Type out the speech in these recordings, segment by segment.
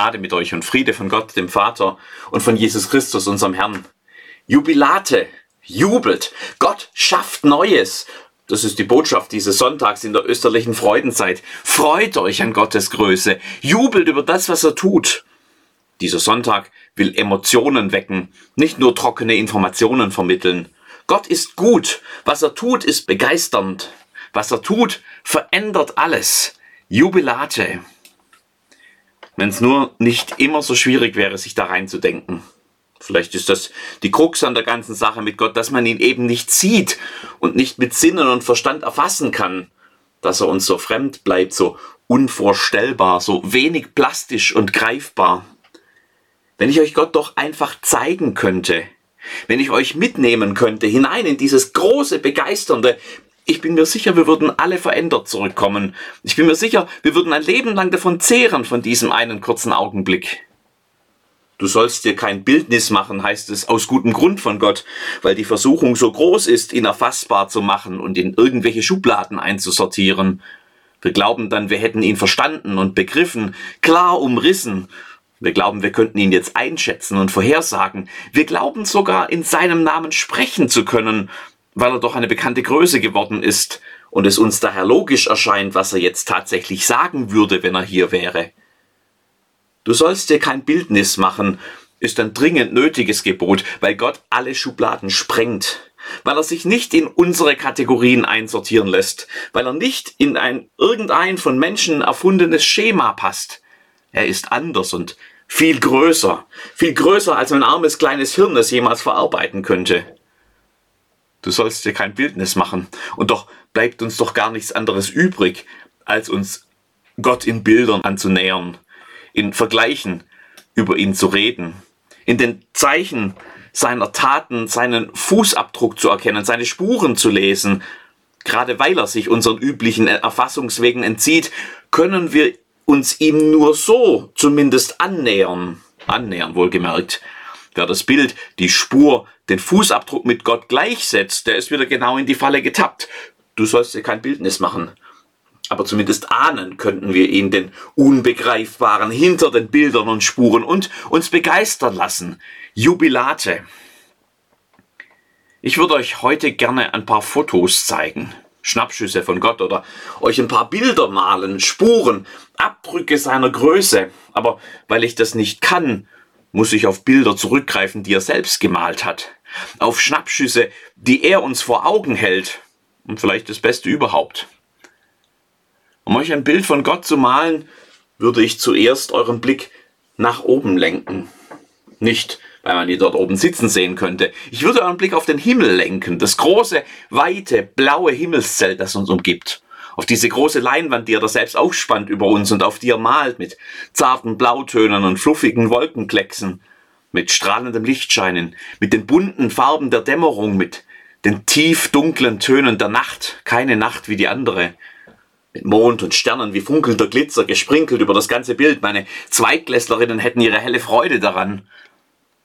Gnade mit euch und Friede von Gott, dem Vater und von Jesus Christus, unserem Herrn. Jubilate, jubelt, Gott schafft Neues. Das ist die Botschaft dieses Sonntags in der österlichen Freudenzeit. Freut euch an Gottes Größe, jubelt über das, was er tut. Dieser Sonntag will Emotionen wecken, nicht nur trockene Informationen vermitteln. Gott ist gut, was er tut, ist begeisternd. Was er tut, verändert alles. Jubilate. Wenn es nur nicht immer so schwierig wäre, sich da reinzudenken. Vielleicht ist das die Krux an der ganzen Sache mit Gott, dass man ihn eben nicht sieht und nicht mit Sinnen und Verstand erfassen kann, dass er uns so fremd bleibt, so unvorstellbar, so wenig plastisch und greifbar. Wenn ich euch Gott doch einfach zeigen könnte, wenn ich euch mitnehmen könnte hinein in dieses große, begeisternde, ich bin mir sicher, wir würden alle verändert zurückkommen. Ich bin mir sicher, wir würden ein Leben lang davon zehren, von diesem einen kurzen Augenblick. Du sollst dir kein Bildnis machen, heißt es aus gutem Grund von Gott, weil die Versuchung so groß ist, ihn erfassbar zu machen und in irgendwelche Schubladen einzusortieren. Wir glauben dann, wir hätten ihn verstanden und begriffen, klar umrissen. Wir glauben, wir könnten ihn jetzt einschätzen und vorhersagen. Wir glauben sogar, in seinem Namen sprechen zu können weil er doch eine bekannte Größe geworden ist und es uns daher logisch erscheint, was er jetzt tatsächlich sagen würde, wenn er hier wäre. Du sollst dir kein Bildnis machen, ist ein dringend nötiges Gebot, weil Gott alle Schubladen sprengt, weil er sich nicht in unsere Kategorien einsortieren lässt, weil er nicht in ein irgendein von Menschen erfundenes Schema passt. Er ist anders und viel größer, viel größer als mein armes kleines Hirn es jemals verarbeiten könnte. Du sollst dir kein Bildnis machen. Und doch bleibt uns doch gar nichts anderes übrig, als uns Gott in Bildern anzunähern, in Vergleichen über ihn zu reden, in den Zeichen seiner Taten seinen Fußabdruck zu erkennen, seine Spuren zu lesen. Gerade weil er sich unseren üblichen Erfassungswegen entzieht, können wir uns ihm nur so zumindest annähern. Annähern wohlgemerkt. Wer das Bild, die Spur, den Fußabdruck mit Gott gleichsetzt, der ist wieder genau in die Falle getappt. Du sollst dir kein Bildnis machen. Aber zumindest ahnen könnten wir ihn, den Unbegreifbaren hinter den Bildern und Spuren und uns begeistern lassen. Jubilate. Ich würde euch heute gerne ein paar Fotos zeigen. Schnappschüsse von Gott oder euch ein paar Bilder malen, Spuren, Abdrücke seiner Größe. Aber weil ich das nicht kann, muss ich auf Bilder zurückgreifen, die er selbst gemalt hat, auf Schnappschüsse, die er uns vor Augen hält und vielleicht das Beste überhaupt. Um euch ein Bild von Gott zu malen, würde ich zuerst euren Blick nach oben lenken. Nicht, weil man ihn dort oben sitzen sehen könnte. Ich würde euren Blick auf den Himmel lenken, das große, weite, blaue Himmelszelt, das uns umgibt auf diese große Leinwand, die er da selbst aufspannt über uns und auf die er malt mit zarten Blautönen und fluffigen Wolkenklecksen, mit strahlendem Lichtscheinen, mit den bunten Farben der Dämmerung, mit den tief dunklen Tönen der Nacht, keine Nacht wie die andere, mit Mond und Sternen wie funkelnder Glitzer gesprinkelt über das ganze Bild. Meine Zweitklässlerinnen hätten ihre helle Freude daran.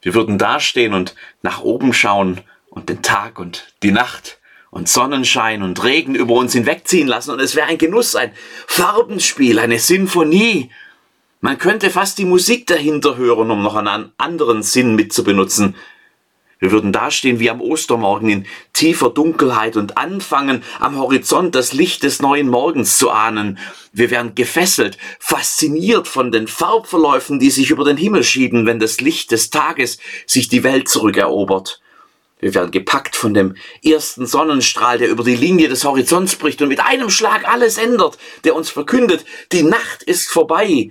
Wir würden dastehen und nach oben schauen und den Tag und die Nacht und Sonnenschein und Regen über uns hinwegziehen lassen und es wäre ein Genuss, ein Farbenspiel, eine Sinfonie. Man könnte fast die Musik dahinter hören, um noch einen anderen Sinn mitzubenutzen. Wir würden dastehen wie am Ostermorgen in tiefer Dunkelheit und anfangen, am Horizont das Licht des neuen Morgens zu ahnen. Wir wären gefesselt, fasziniert von den Farbverläufen, die sich über den Himmel schieben, wenn das Licht des Tages sich die Welt zurückerobert. Wir werden gepackt von dem ersten Sonnenstrahl, der über die Linie des Horizonts bricht und mit einem Schlag alles ändert, der uns verkündet, die Nacht ist vorbei.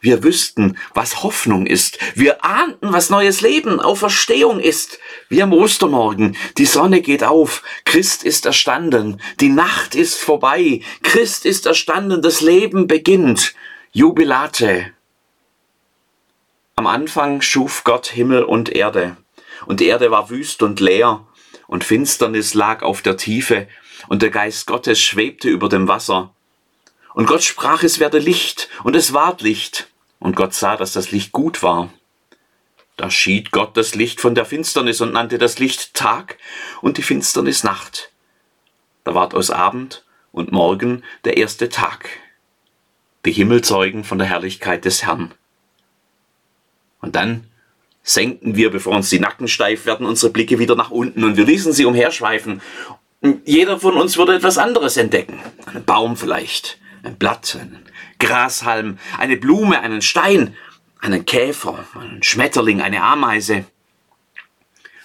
Wir wüssten, was Hoffnung ist. Wir ahnten, was neues Leben, Auferstehung ist. Wie am Ostermorgen. Die Sonne geht auf. Christ ist erstanden. Die Nacht ist vorbei. Christ ist erstanden. Das Leben beginnt. Jubilate. Am Anfang schuf Gott Himmel und Erde und die Erde war wüst und leer, und Finsternis lag auf der Tiefe, und der Geist Gottes schwebte über dem Wasser. Und Gott sprach, es werde Licht, und es ward Licht, und Gott sah, dass das Licht gut war. Da schied Gott das Licht von der Finsternis und nannte das Licht Tag und die Finsternis Nacht. Da ward aus Abend und Morgen der erste Tag. Die Himmel zeugen von der Herrlichkeit des Herrn. Und dann senken wir, bevor uns die Nacken steif werden, unsere Blicke wieder nach unten und wir ließen sie umherschweifen. Jeder von uns würde etwas anderes entdecken. Einen Baum vielleicht, ein Blatt, einen Grashalm, eine Blume, einen Stein, einen Käfer, einen Schmetterling, eine Ameise.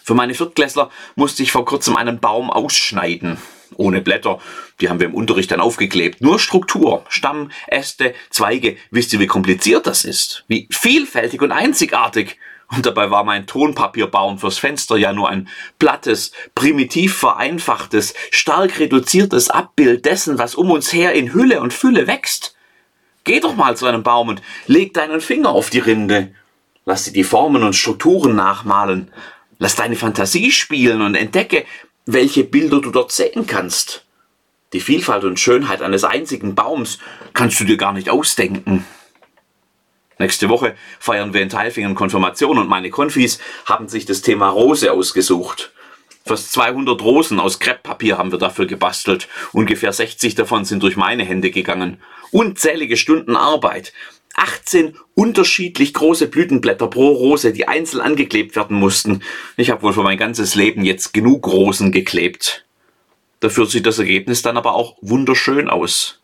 Für meine Viertklässler musste ich vor kurzem einen Baum ausschneiden. Ohne Blätter, die haben wir im Unterricht dann aufgeklebt. Nur Struktur, Stamm, Äste, Zweige. Wisst ihr, wie kompliziert das ist? Wie vielfältig und einzigartig. Und dabei war mein Tonpapierbaum fürs Fenster ja nur ein plattes, primitiv vereinfachtes, stark reduziertes Abbild dessen, was um uns her in Hülle und Fülle wächst. Geh doch mal zu einem Baum und leg deinen Finger auf die Rinde. Lass dir die Formen und Strukturen nachmalen. Lass deine Fantasie spielen und entdecke, welche Bilder du dort sehen kannst. Die Vielfalt und Schönheit eines einzigen Baums kannst du dir gar nicht ausdenken. Nächste Woche feiern wir in Teilfingen Konfirmation und meine Konfis haben sich das Thema Rose ausgesucht. Fast 200 Rosen aus Krepppapier haben wir dafür gebastelt. Ungefähr 60 davon sind durch meine Hände gegangen. Unzählige Stunden Arbeit. 18 unterschiedlich große Blütenblätter pro Rose, die einzeln angeklebt werden mussten. Ich habe wohl für mein ganzes Leben jetzt genug Rosen geklebt. Dafür sieht das Ergebnis dann aber auch wunderschön aus.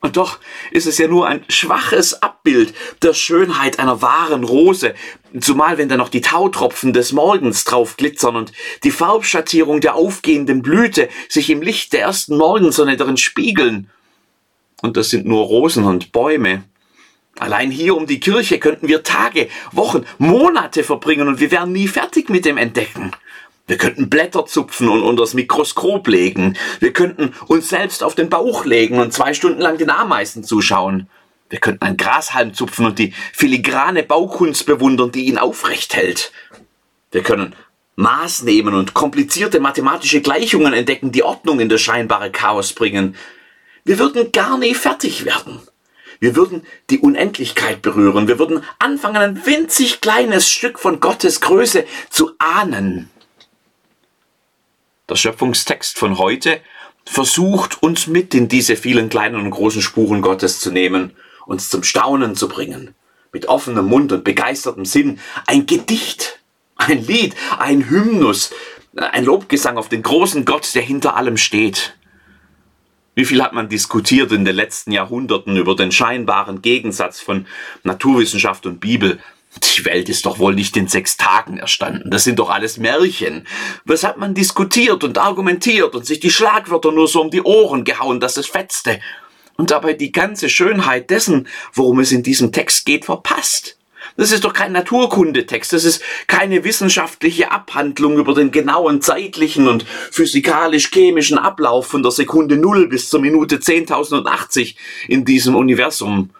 Und doch ist es ja nur ein schwaches Abbild der Schönheit einer wahren Rose, zumal wenn da noch die Tautropfen des Morgens drauf glitzern und die Farbschattierung der aufgehenden Blüte sich im Licht der ersten Morgensonne darin spiegeln. Und das sind nur Rosen und Bäume. Allein hier um die Kirche könnten wir Tage, Wochen, Monate verbringen und wir wären nie fertig mit dem Entdecken. Wir könnten Blätter zupfen und unter das Mikroskop legen. Wir könnten uns selbst auf den Bauch legen und zwei Stunden lang den Ameisen zuschauen. Wir könnten einen Grashalm zupfen und die filigrane Baukunst bewundern, die ihn aufrecht hält. Wir können Maß nehmen und komplizierte mathematische Gleichungen entdecken, die Ordnung in das scheinbare Chaos bringen. Wir würden gar nie fertig werden. Wir würden die Unendlichkeit berühren. Wir würden anfangen, ein winzig kleines Stück von Gottes Größe zu ahnen. Der Schöpfungstext von heute versucht uns mit in diese vielen kleinen und großen Spuren Gottes zu nehmen, uns zum Staunen zu bringen, mit offenem Mund und begeistertem Sinn. Ein Gedicht, ein Lied, ein Hymnus, ein Lobgesang auf den großen Gott, der hinter allem steht. Wie viel hat man diskutiert in den letzten Jahrhunderten über den scheinbaren Gegensatz von Naturwissenschaft und Bibel, die Welt ist doch wohl nicht in sechs Tagen erstanden. Das sind doch alles Märchen. Was hat man diskutiert und argumentiert und sich die Schlagwörter nur so um die Ohren gehauen, dass es fetzte? Und dabei die ganze Schönheit dessen, worum es in diesem Text geht, verpasst. Das ist doch kein Naturkundetext, das ist keine wissenschaftliche Abhandlung über den genauen zeitlichen und physikalisch-chemischen Ablauf von der Sekunde 0 bis zur Minute 10.080 in diesem Universum.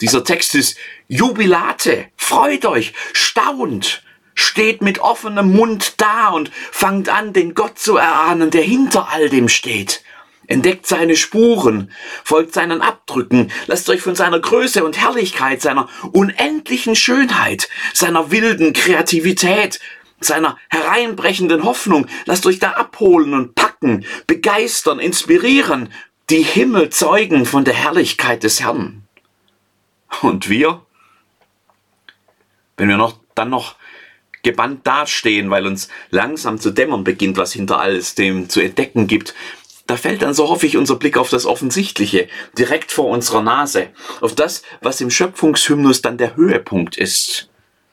Dieser Text ist Jubilate, freut euch, staunt, steht mit offenem Mund da und fangt an, den Gott zu erahnen, der hinter all dem steht. Entdeckt seine Spuren, folgt seinen Abdrücken, lasst euch von seiner Größe und Herrlichkeit, seiner unendlichen Schönheit, seiner wilden Kreativität, seiner hereinbrechenden Hoffnung, lasst euch da abholen und packen, begeistern, inspirieren, die Himmel zeugen von der Herrlichkeit des Herrn. Und wir? Wenn wir noch, dann noch gebannt dastehen, weil uns langsam zu dämmern beginnt, was hinter alles dem zu entdecken gibt, da fällt dann, so hoffe ich, unser Blick auf das Offensichtliche, direkt vor unserer Nase, auf das, was im Schöpfungshymnus dann der Höhepunkt ist.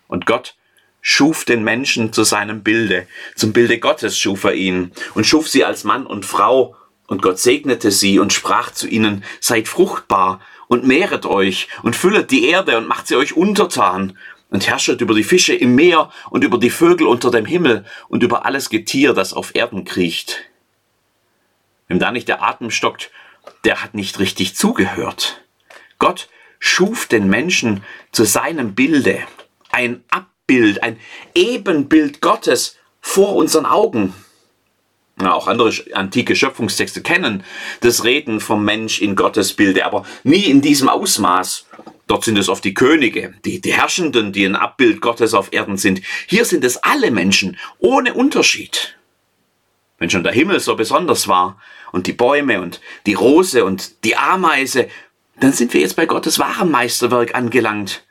Und Gott schuf den Menschen zu seinem Bilde, zum Bilde Gottes schuf er ihn und schuf sie als Mann und Frau, und Gott segnete sie und sprach zu ihnen, seid fruchtbar und mehret euch und füllet die Erde und macht sie euch untertan und herrschet über die Fische im Meer und über die Vögel unter dem Himmel und über alles Getier, das auf Erden kriecht. Wem da nicht der Atem stockt, der hat nicht richtig zugehört. Gott schuf den Menschen zu seinem Bilde, ein Abbild, ein Ebenbild Gottes vor unseren Augen auch andere antike Schöpfungstexte kennen, das Reden vom Mensch in Gottes Bilde, aber nie in diesem Ausmaß. Dort sind es oft die Könige, die, die Herrschenden, die ein Abbild Gottes auf Erden sind. Hier sind es alle Menschen, ohne Unterschied. Wenn schon der Himmel so besonders war und die Bäume und die Rose und die Ameise, dann sind wir jetzt bei Gottes wahrem Meisterwerk angelangt.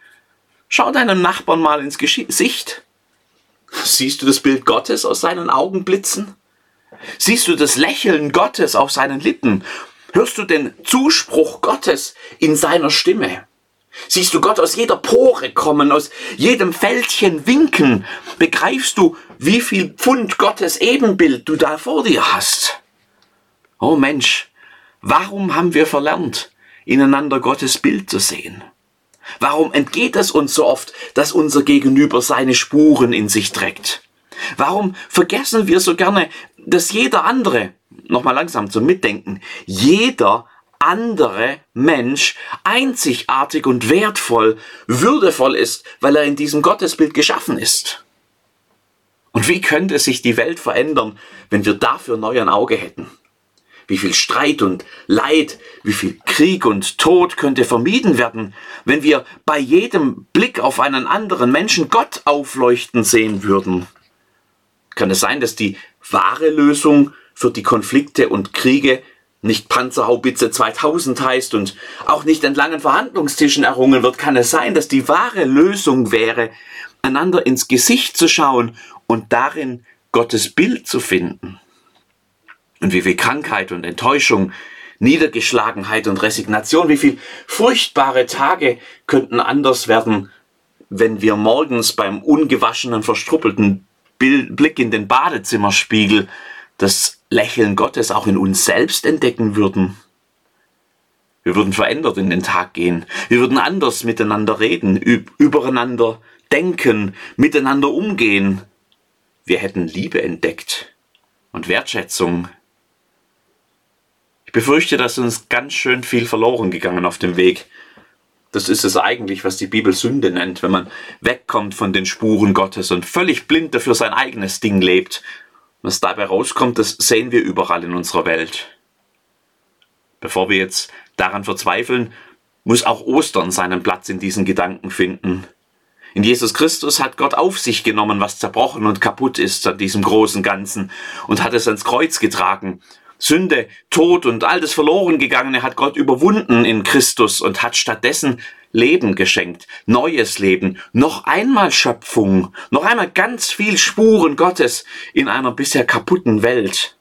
Schau deinem Nachbarn mal ins Gesicht. Siehst du das Bild Gottes aus seinen Augen blitzen? Siehst du das Lächeln Gottes auf seinen Lippen? Hörst du den Zuspruch Gottes in seiner Stimme? Siehst du Gott aus jeder Pore kommen, aus jedem Fältchen winken? Begreifst du, wie viel Pfund Gottes Ebenbild du da vor dir hast? Oh Mensch, warum haben wir verlernt, ineinander Gottes Bild zu sehen? Warum entgeht es uns so oft, dass unser Gegenüber seine Spuren in sich trägt? Warum vergessen wir so gerne, dass jeder andere, nochmal langsam zum Mitdenken, jeder andere Mensch einzigartig und wertvoll, würdevoll ist, weil er in diesem Gottesbild geschaffen ist? Und wie könnte sich die Welt verändern, wenn wir dafür neu ein Auge hätten? Wie viel Streit und Leid, wie viel Krieg und Tod könnte vermieden werden, wenn wir bei jedem Blick auf einen anderen Menschen Gott aufleuchten sehen würden? Kann es sein, dass die wahre Lösung für die Konflikte und Kriege nicht Panzerhaubitze 2000 heißt und auch nicht an langen Verhandlungstischen errungen wird, kann es sein, dass die wahre Lösung wäre, einander ins Gesicht zu schauen und darin Gottes Bild zu finden. Und wie viel Krankheit und Enttäuschung, Niedergeschlagenheit und Resignation, wie viel furchtbare Tage könnten anders werden, wenn wir morgens beim ungewaschenen, verstruppelten Blick in den Badezimmerspiegel das Lächeln Gottes auch in uns selbst entdecken würden. Wir würden verändert in den Tag gehen. Wir würden anders miteinander reden, übereinander denken, miteinander umgehen. Wir hätten Liebe entdeckt und Wertschätzung ich befürchte, dass uns ganz schön viel verloren gegangen auf dem Weg. Das ist es eigentlich, was die Bibel Sünde nennt, wenn man wegkommt von den Spuren Gottes und völlig blind dafür sein eigenes Ding lebt. Was dabei rauskommt, das sehen wir überall in unserer Welt. Bevor wir jetzt daran verzweifeln, muss auch Ostern seinen Platz in diesen Gedanken finden. In Jesus Christus hat Gott auf sich genommen, was zerbrochen und kaputt ist an diesem großen Ganzen und hat es ans Kreuz getragen Sünde, Tod und all das verloren gegangene hat Gott überwunden in Christus und hat stattdessen Leben geschenkt, neues Leben, noch einmal Schöpfung, noch einmal ganz viel Spuren Gottes in einer bisher kaputten Welt.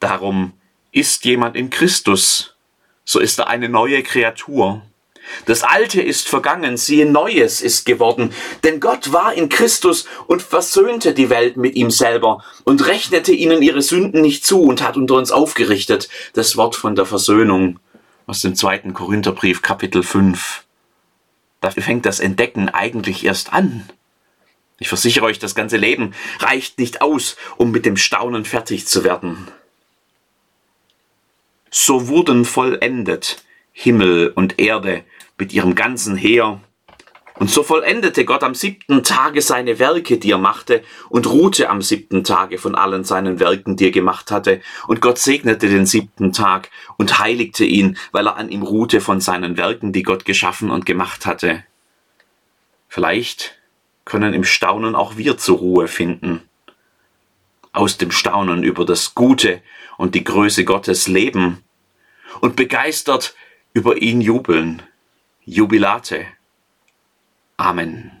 Darum ist jemand in Christus, so ist er eine neue Kreatur. Das Alte ist vergangen, siehe Neues ist geworden. Denn Gott war in Christus und versöhnte die Welt mit ihm selber und rechnete ihnen ihre Sünden nicht zu und hat unter uns aufgerichtet das Wort von der Versöhnung aus dem zweiten Korintherbrief Kapitel 5. Dafür fängt das Entdecken eigentlich erst an. Ich versichere euch, das ganze Leben reicht nicht aus, um mit dem Staunen fertig zu werden. So wurden vollendet Himmel und Erde mit ihrem ganzen Heer. Und so vollendete Gott am siebten Tage seine Werke, die er machte, und ruhte am siebten Tage von allen seinen Werken, die er gemacht hatte. Und Gott segnete den siebten Tag und heiligte ihn, weil er an ihm ruhte von seinen Werken, die Gott geschaffen und gemacht hatte. Vielleicht können im Staunen auch wir zur Ruhe finden. Aus dem Staunen über das Gute und die Größe Gottes leben und begeistert über ihn jubeln. Jubilate. Amen.